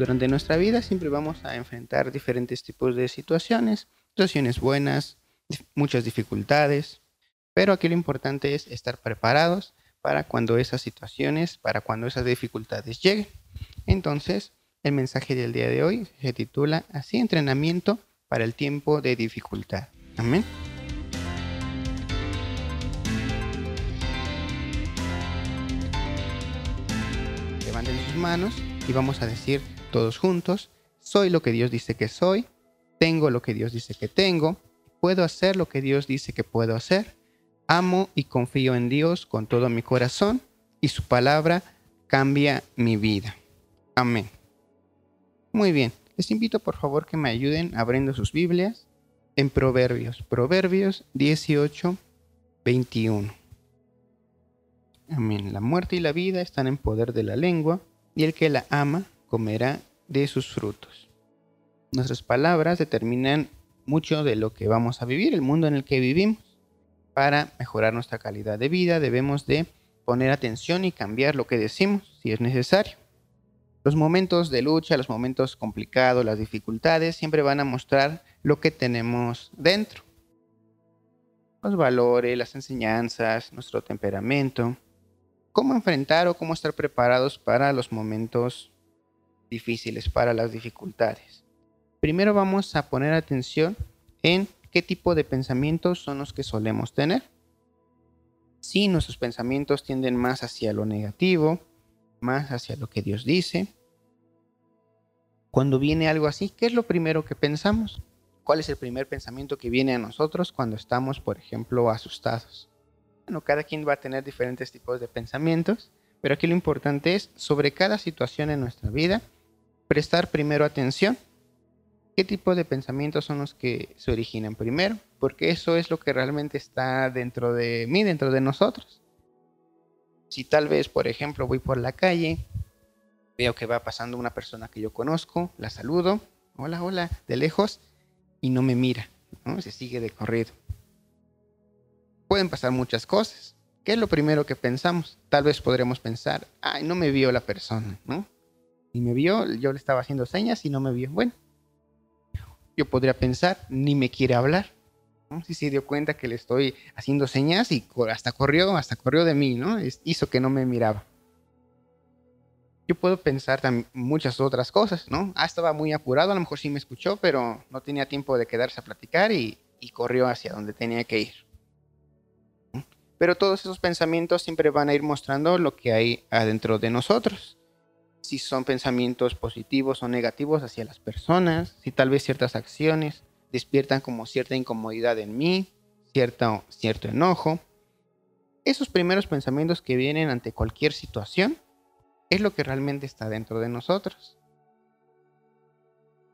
Durante nuestra vida siempre vamos a enfrentar diferentes tipos de situaciones, situaciones buenas, muchas dificultades, pero aquí lo importante es estar preparados para cuando esas situaciones, para cuando esas dificultades lleguen. Entonces, el mensaje del día de hoy se titula así, entrenamiento para el tiempo de dificultad. Amén. Levanten sus manos y vamos a decir todos juntos, soy lo que Dios dice que soy, tengo lo que Dios dice que tengo, puedo hacer lo que Dios dice que puedo hacer, amo y confío en Dios con todo mi corazón y su palabra cambia mi vida. Amén. Muy bien, les invito por favor que me ayuden abriendo sus Biblias en Proverbios, Proverbios 18, 21. Amén. La muerte y la vida están en poder de la lengua, y el que la ama comerá de sus frutos. Nuestras palabras determinan mucho de lo que vamos a vivir, el mundo en el que vivimos. Para mejorar nuestra calidad de vida debemos de poner atención y cambiar lo que decimos si es necesario. Los momentos de lucha, los momentos complicados, las dificultades siempre van a mostrar lo que tenemos dentro. Los valores, las enseñanzas, nuestro temperamento, cómo enfrentar o cómo estar preparados para los momentos difíciles, para las dificultades. Primero vamos a poner atención en qué tipo de pensamientos son los que solemos tener. Si nuestros pensamientos tienden más hacia lo negativo, más hacia lo que Dios dice. Cuando viene algo así, ¿qué es lo primero que pensamos? ¿Cuál es el primer pensamiento que viene a nosotros cuando estamos, por ejemplo, asustados? Bueno, cada quien va a tener diferentes tipos de pensamientos, pero aquí lo importante es, sobre cada situación en nuestra vida, prestar primero atención. ¿Qué tipo de pensamientos son los que se originan primero? Porque eso es lo que realmente está dentro de mí, dentro de nosotros. Si tal vez, por ejemplo, voy por la calle, veo que va pasando una persona que yo conozco, la saludo, hola, hola, de lejos, y no me mira, ¿no? se sigue de corrido. Pueden pasar muchas cosas. ¿Qué es lo primero que pensamos? Tal vez podremos pensar, ay, no me vio la persona, ¿no? Ni me vio, yo le estaba haciendo señas y no me vio. Bueno, yo podría pensar, ni me quiere hablar. Si se dio cuenta que le estoy haciendo señas y hasta corrió, hasta corrió de mí, ¿no? Hizo que no me miraba. Yo puedo pensar también muchas otras cosas, ¿no? Ah, estaba muy apurado, a lo mejor sí me escuchó, pero no tenía tiempo de quedarse a platicar y, y corrió hacia donde tenía que ir. Pero todos esos pensamientos siempre van a ir mostrando lo que hay adentro de nosotros. Si son pensamientos positivos o negativos hacia las personas, si tal vez ciertas acciones despiertan como cierta incomodidad en mí, cierto, cierto enojo. Esos primeros pensamientos que vienen ante cualquier situación es lo que realmente está dentro de nosotros.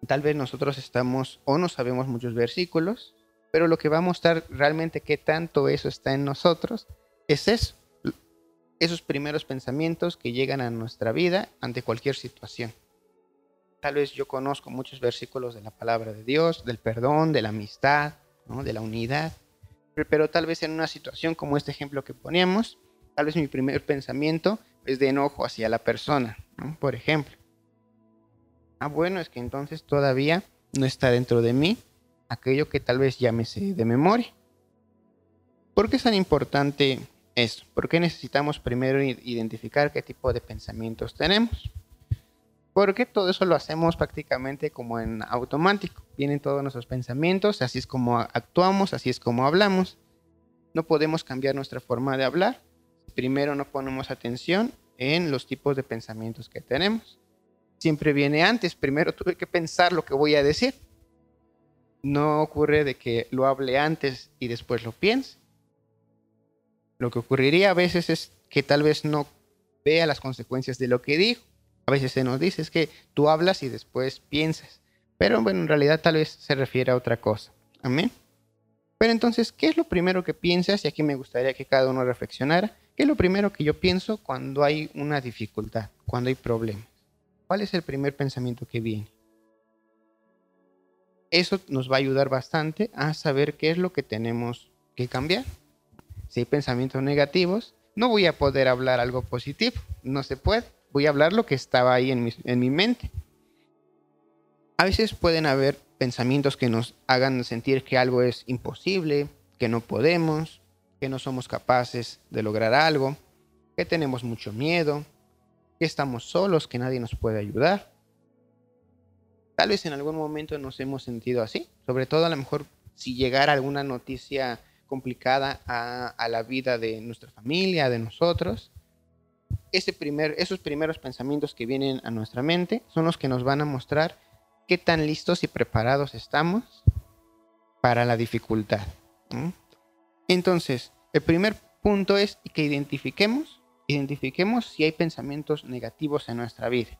Tal vez nosotros estamos o no sabemos muchos versículos, pero lo que va a mostrar realmente qué tanto eso está en nosotros es eso, esos primeros pensamientos que llegan a nuestra vida ante cualquier situación. Tal vez yo conozco muchos versículos de la palabra de Dios, del perdón, de la amistad, de la unidad, pero tal vez en una situación como este ejemplo que poníamos, tal vez mi primer pensamiento es de enojo hacia la persona, por ejemplo. Ah, bueno, es que entonces todavía no está dentro de mí aquello que tal vez llámese de memoria. ¿Por qué es tan importante esto? ¿Por qué necesitamos primero identificar qué tipo de pensamientos tenemos? Porque todo eso lo hacemos prácticamente como en automático. Vienen todos nuestros pensamientos, así es como actuamos, así es como hablamos. No podemos cambiar nuestra forma de hablar. Primero no ponemos atención en los tipos de pensamientos que tenemos. Siempre viene antes. Primero tuve que pensar lo que voy a decir. No ocurre de que lo hable antes y después lo piense. Lo que ocurriría a veces es que tal vez no vea las consecuencias de lo que dijo a veces se nos dice es que tú hablas y después piensas. Pero bueno, en realidad tal vez se refiere a otra cosa. Amén. Pero entonces, ¿qué es lo primero que piensas? Y aquí me gustaría que cada uno reflexionara. ¿Qué es lo primero que yo pienso cuando hay una dificultad, cuando hay problemas? ¿Cuál es el primer pensamiento que viene? Eso nos va a ayudar bastante a saber qué es lo que tenemos que cambiar. Si hay pensamientos negativos, no voy a poder hablar algo positivo, no se puede voy a hablar lo que estaba ahí en mi, mente. A veces pueden haber pensamientos que nos hagan sentir que algo es imposible, que no podemos, que no somos capaces de lograr algo, que tenemos mucho miedo, que estamos solos, que nadie nos puede ayudar. Tal vez en algún momento nos hemos sentido así, sobre todo a lo mejor si llegara alguna noticia complicada a, la vida de nuestra familia, de nosotros. Ese primer, esos primeros pensamientos que vienen a nuestra mente son los que nos van a mostrar qué tan listos y preparados estamos para la dificultad. Entonces, el primer punto es que identifiquemos, identifiquemos si hay pensamientos negativos en nuestra vida.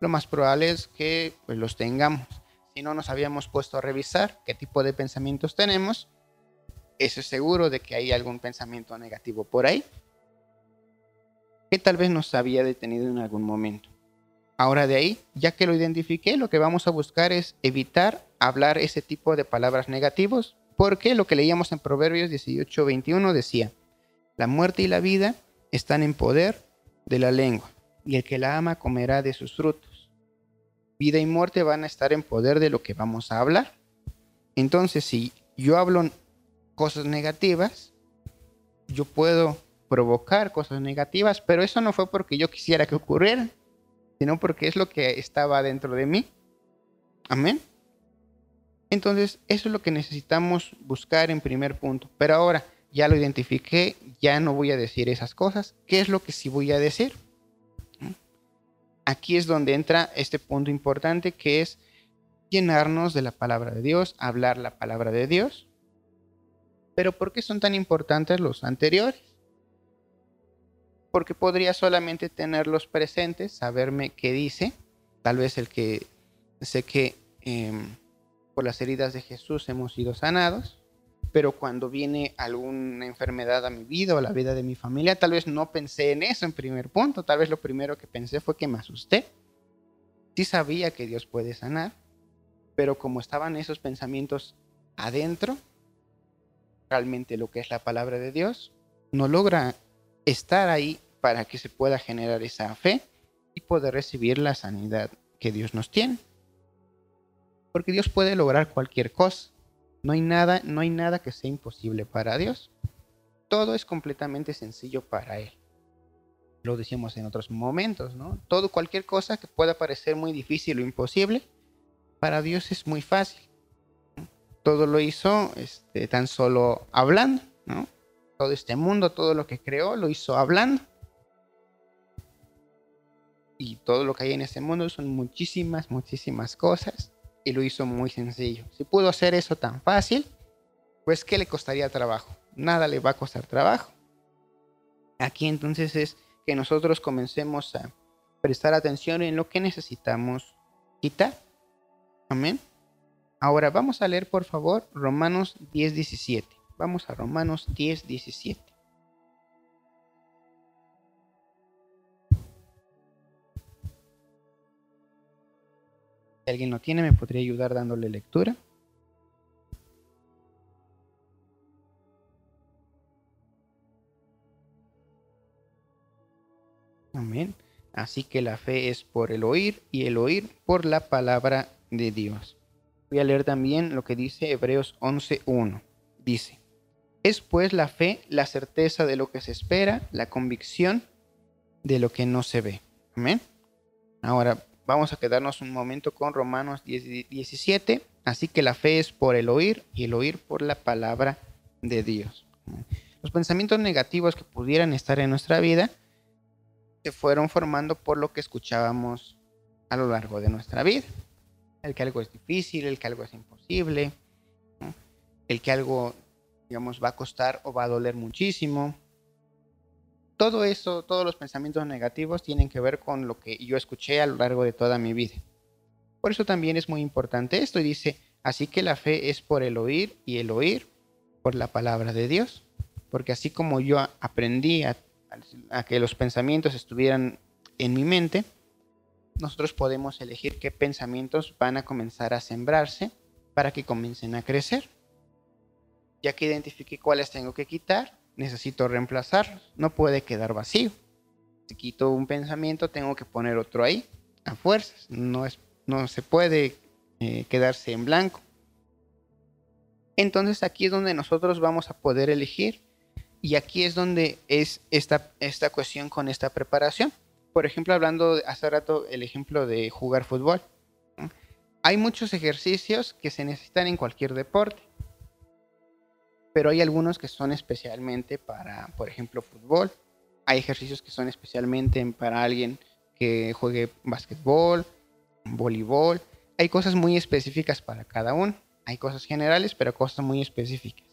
Lo más probable es que pues, los tengamos. Si no nos habíamos puesto a revisar qué tipo de pensamientos tenemos, eso es seguro de que hay algún pensamiento negativo por ahí que tal vez nos había detenido en algún momento. Ahora de ahí, ya que lo identifiqué, lo que vamos a buscar es evitar hablar ese tipo de palabras negativos, porque lo que leíamos en Proverbios 18, 21 decía, la muerte y la vida están en poder de la lengua, y el que la ama comerá de sus frutos. Vida y muerte van a estar en poder de lo que vamos a hablar. Entonces, si yo hablo cosas negativas, yo puedo provocar cosas negativas, pero eso no fue porque yo quisiera que ocurriera, sino porque es lo que estaba dentro de mí. Amén. Entonces, eso es lo que necesitamos buscar en primer punto. Pero ahora, ya lo identifiqué, ya no voy a decir esas cosas. ¿Qué es lo que sí voy a decir? Aquí es donde entra este punto importante que es llenarnos de la palabra de Dios, hablar la palabra de Dios. Pero ¿por qué son tan importantes los anteriores? porque podría solamente tenerlos presentes, saberme qué dice. Tal vez el que sé que em, por las heridas de Jesús hemos sido sanados, pero cuando viene alguna enfermedad a mi vida o a la vida de mi familia, tal vez no pensé en eso en primer punto, tal vez lo primero que pensé fue que me asusté. Sí sabía que Dios puede sanar, pero como estaban esos pensamientos adentro, realmente lo que es la palabra de Dios no logra estar ahí para que se pueda generar esa fe y poder recibir la sanidad que Dios nos tiene. Porque Dios puede lograr cualquier cosa. No hay nada, no hay nada que sea imposible para Dios. Todo es completamente sencillo para Él. Lo decimos en otros momentos, ¿no? Todo, cualquier cosa que pueda parecer muy difícil o imposible, para Dios es muy fácil. Todo lo hizo este, tan solo hablando, ¿no? todo este mundo, todo lo que creó, lo hizo hablando. Y todo lo que hay en este mundo son muchísimas, muchísimas cosas. Y lo hizo muy sencillo. Si pudo hacer eso tan fácil, pues ¿qué le costaría trabajo? Nada le va a costar trabajo. Aquí entonces es que nosotros comencemos a prestar atención en lo que necesitamos quitar. Amén. Ahora vamos a leer por favor Romanos 10, 17. Vamos a Romanos 10, 17. Si alguien lo tiene, me podría ayudar dándole lectura. Amén. Así que la fe es por el oír y el oír por la palabra de Dios. Voy a leer también lo que dice Hebreos 11.1. Dice, es pues la fe, la certeza de lo que se espera, la convicción de lo que no se ve. Amén. Ahora vamos a quedarnos un momento con Romanos 17. Así que la fe es por el oír y el oír por la palabra de Dios. Los pensamientos negativos que pudieran estar en nuestra vida se fueron formando por lo que escuchábamos a lo largo de nuestra vida. El que algo es difícil, el que algo es imposible, el que algo digamos, va a costar o va a doler muchísimo. Todo eso, todos los pensamientos negativos tienen que ver con lo que yo escuché a lo largo de toda mi vida. Por eso también es muy importante esto y dice, así que la fe es por el oír y el oír por la palabra de Dios. Porque así como yo aprendí a, a que los pensamientos estuvieran en mi mente, nosotros podemos elegir qué pensamientos van a comenzar a sembrarse para que comiencen a crecer. Ya que identifiqué cuáles tengo que quitar, necesito reemplazarlos. No puede quedar vacío. Si quito un pensamiento, tengo que poner otro ahí, a fuerzas. No, no se puede eh, quedarse en blanco. Entonces aquí es donde nosotros vamos a poder elegir y aquí es donde es esta, esta cuestión con esta preparación. Por ejemplo, hablando hace rato el ejemplo de jugar fútbol. Hay muchos ejercicios que se necesitan en cualquier deporte, pero hay algunos que son especialmente para, por ejemplo, fútbol. Hay ejercicios que son especialmente para alguien que juegue básquetbol, voleibol. Hay cosas muy específicas para cada uno. Hay cosas generales, pero cosas muy específicas.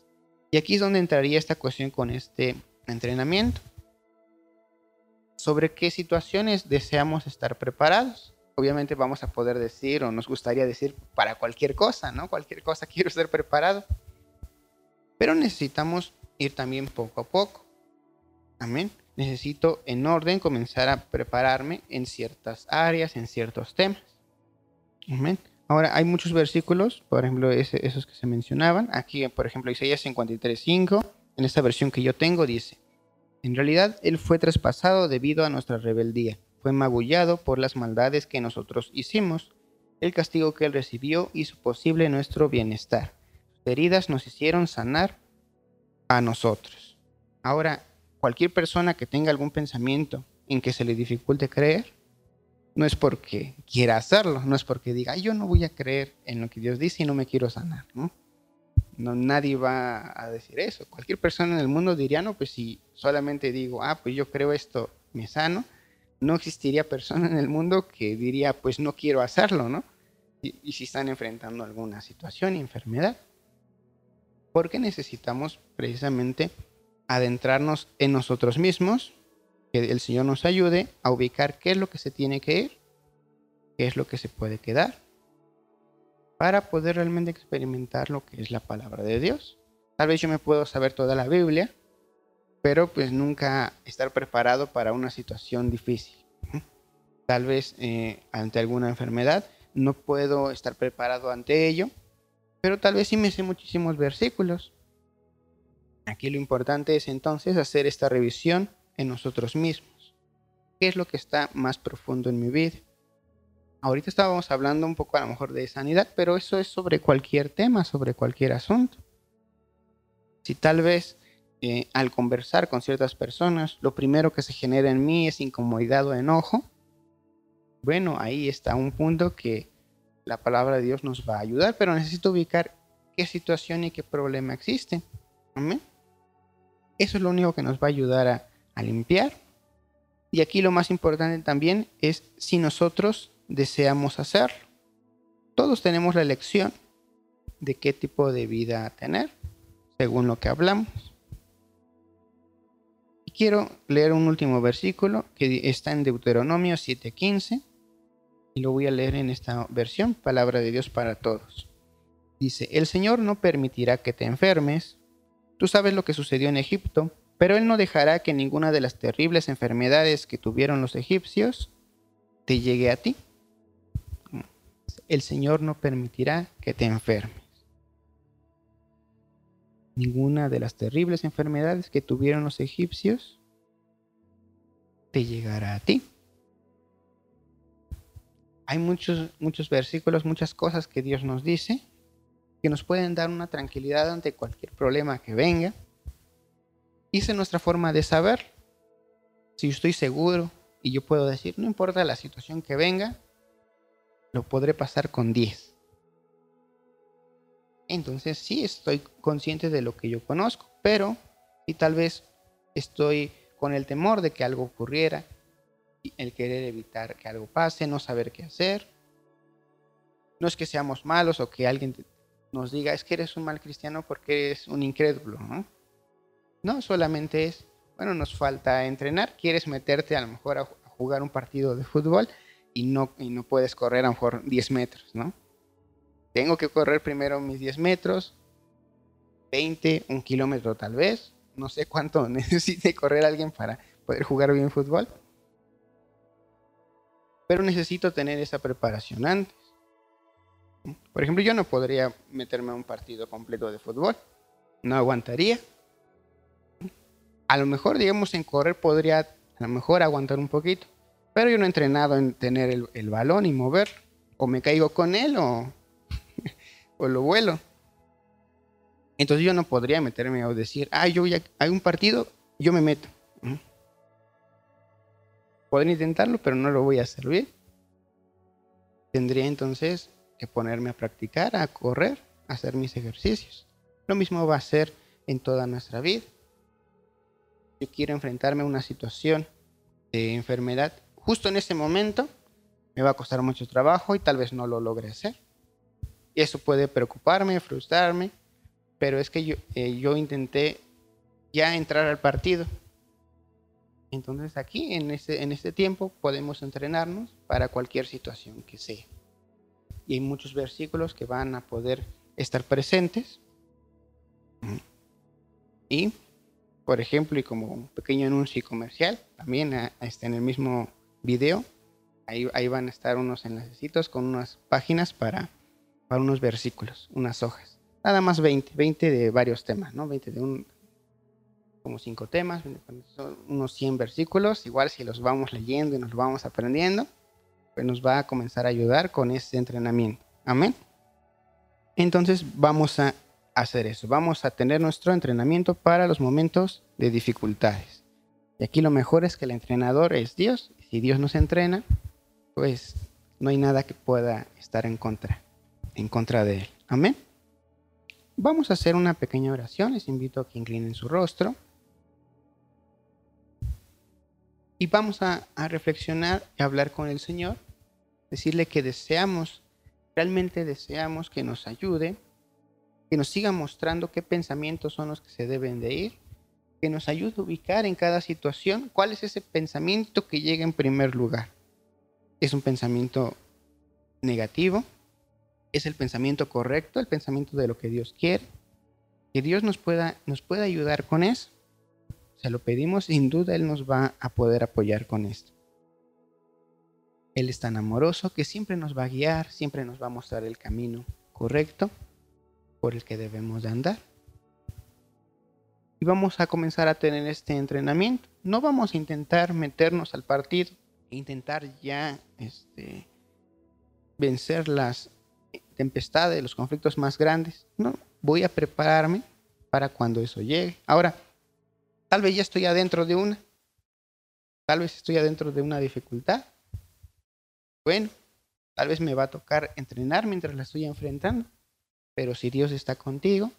Y aquí es donde entraría esta cuestión con este entrenamiento. Sobre qué situaciones deseamos estar preparados. Obviamente vamos a poder decir o nos gustaría decir para cualquier cosa, ¿no? Cualquier cosa quiero estar preparado. Pero necesitamos ir también poco a poco. Amén. Necesito en orden comenzar a prepararme en ciertas áreas, en ciertos temas. Amén. Ahora, hay muchos versículos, por ejemplo, esos que se mencionaban. Aquí, por ejemplo, Isaías 53.5, en esta versión que yo tengo, dice, en realidad Él fue traspasado debido a nuestra rebeldía, fue magullado por las maldades que nosotros hicimos. El castigo que Él recibió hizo posible nuestro bienestar. Sus heridas nos hicieron sanar a nosotros. Ahora, cualquier persona que tenga algún pensamiento en que se le dificulte creer, no es porque quiera hacerlo, no es porque diga, yo no voy a creer en lo que Dios dice y no me quiero sanar, ¿no? No, nadie va a decir eso. Cualquier persona en el mundo diría, no, pues si solamente digo, ah, pues yo creo esto, me sano, no existiría persona en el mundo que diría, pues no quiero hacerlo, ¿no? Y, y si están enfrentando alguna situación, enfermedad. Porque necesitamos precisamente adentrarnos en nosotros mismos que el Señor nos ayude a ubicar qué es lo que se tiene que ir, qué es lo que se puede quedar, para poder realmente experimentar lo que es la palabra de Dios. Tal vez yo me puedo saber toda la Biblia, pero pues nunca estar preparado para una situación difícil. Tal vez eh, ante alguna enfermedad no puedo estar preparado ante ello, pero tal vez sí me sé muchísimos versículos. Aquí lo importante es entonces hacer esta revisión en nosotros mismos. ¿Qué es lo que está más profundo en mi vida? Ahorita estábamos hablando un poco a lo mejor de sanidad, pero eso es sobre cualquier tema, sobre cualquier asunto. Si tal vez eh, al conversar con ciertas personas, lo primero que se genera en mí es incomodidad o enojo, bueno, ahí está un punto que la palabra de Dios nos va a ayudar, pero necesito ubicar qué situación y qué problema existe. Eso es lo único que nos va a ayudar a limpiar. Y aquí lo más importante también es si nosotros deseamos hacerlo. Todos tenemos la elección de qué tipo de vida tener, según lo que hablamos. Y quiero leer un último versículo que está en Deuteronomio 7:15 y lo voy a leer en esta versión, palabra de Dios para todos. Dice, el Señor no permitirá que te enfermes. Tú sabes lo que sucedió en Egipto pero él no dejará que ninguna de las terribles enfermedades que tuvieron los egipcios te llegue a ti. El Señor no permitirá que te enfermes. Ninguna de las terribles enfermedades que tuvieron los egipcios te llegará a ti. Hay muchos, muchos versículos, muchas cosas que Dios nos dice que nos pueden dar una tranquilidad ante cualquier problema que venga hice nuestra forma de saber. Si estoy seguro y yo puedo decir, no importa la situación que venga, lo podré pasar con 10. Entonces sí estoy consciente de lo que yo conozco, pero y tal vez estoy con el temor de que algo ocurriera, el querer evitar que algo pase, no saber qué hacer. No es que seamos malos o que alguien nos diga, es que eres un mal cristiano porque eres un incrédulo, ¿no? No, solamente es, bueno, nos falta entrenar, quieres meterte a lo mejor a, jugar un partido de fútbol y no, y no puedes correr a lo mejor 10 metros, ¿no? Tengo que correr primero mis 10 metros, 20, un kilómetro tal vez, no sé cuánto necesite correr alguien para poder jugar bien fútbol. Pero necesito tener esa preparación antes. Por ejemplo, yo no podría meterme a un partido completo de fútbol. No aguantaría a lo mejor, digamos, en correr podría a lo mejor aguantar un poquito, pero yo no he entrenado en tener el, balón y mover, o me caigo con él o, o lo vuelo. Entonces yo no podría meterme o decir, ah, yo ya hay un partido, yo me meto. Podría intentarlo, pero no lo voy a hacer bien. Tendría entonces que ponerme a practicar, a correr, a hacer mis ejercicios. Lo mismo va a ser en toda nuestra vida. Yo quiero enfrentarme a una situación de enfermedad. Justo en ese momento me va a costar mucho trabajo y tal vez no lo logre hacer. Y eso puede preocuparme, frustrarme, pero es que yo, eh, yo intenté ya entrar al partido. Entonces aquí, en este, en este tiempo, podemos entrenarnos para cualquier situación que sea. Y hay muchos versículos que van a poder estar presentes. Y, por ejemplo, y como un pequeño anuncio comercial, también está en el mismo video, ahí, ahí van a estar unos enlaces con unas páginas para, para unos versículos, unas hojas. Nada más 20, 20 de varios temas, ¿no? 20 de un, como cinco temas, son unos 100 versículos, igual si los vamos leyendo y nos vamos aprendiendo, pues nos va a comenzar a ayudar con este entrenamiento. Amén. Entonces vamos a hacer eso, vamos a tener nuestro entrenamiento para los momentos de dificultades. Y aquí lo mejor es que el entrenador es Dios, si Dios nos entrena, pues no hay nada que pueda estar en contra, en contra de él. Amén. Vamos a hacer una pequeña oración, les invito a que inclinen su rostro. Y vamos a, reflexionar y hablar con el Señor, decirle que deseamos, realmente deseamos que nos ayude, que nos siga mostrando qué pensamientos son los que se deben de ir, que nos ayude a ubicar en cada situación cuál es ese pensamiento que llega en primer lugar. ¿Es un pensamiento negativo? ¿Es el pensamiento correcto, el pensamiento de lo que Dios quiere? Que Dios nos pueda, nos pueda ayudar con eso se lo pedimos, sin duda Él nos va a poder apoyar con esto. Él es tan amoroso que siempre nos va a guiar, siempre nos va a mostrar el camino correcto por el que debemos de andar. Y vamos a comenzar a tener este entrenamiento. No vamos a intentar meternos al partido e intentar ya este, vencer las tempestades, los conflictos más grandes. No, voy a prepararme para cuando eso llegue. Ahora, Tal vez ya estoy adentro de una. Tal vez estoy adentro de una dificultad. Bueno, tal vez me va a tocar entrenar mientras la estoy enfrentando. Pero si Dios está contigo,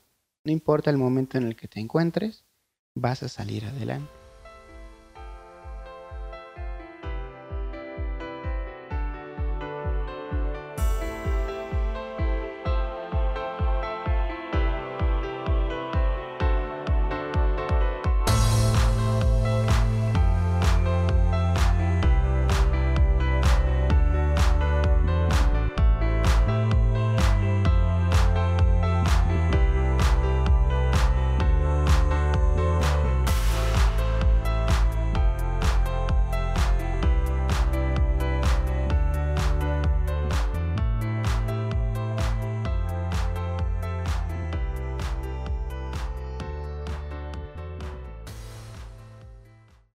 no importa el momento en el que te encuentres, vas a salir adelante.